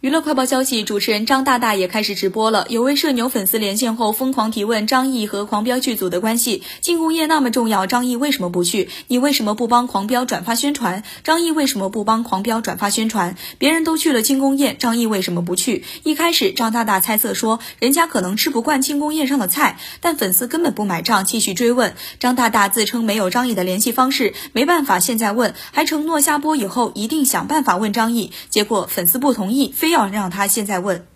娱乐快报消息，主持人张大大也开始直播了。有位社牛粉丝连线后疯狂提问张译和狂飙剧组的关系，庆功宴那么重要，张译为什么不去？你为什么不帮狂飙转发宣传？张译为什么不帮狂飙转发宣传？别人都去了庆功宴，张译为什么不去？一开始张大大猜测说人家可能吃不惯庆功宴上的菜，但粉丝根本不买账，继续追问。张大大自称没有张译的联系方式，没办法现在问，还承诺下播以后一定想办法问张译。结果粉丝不同意，非。非要让他现在问。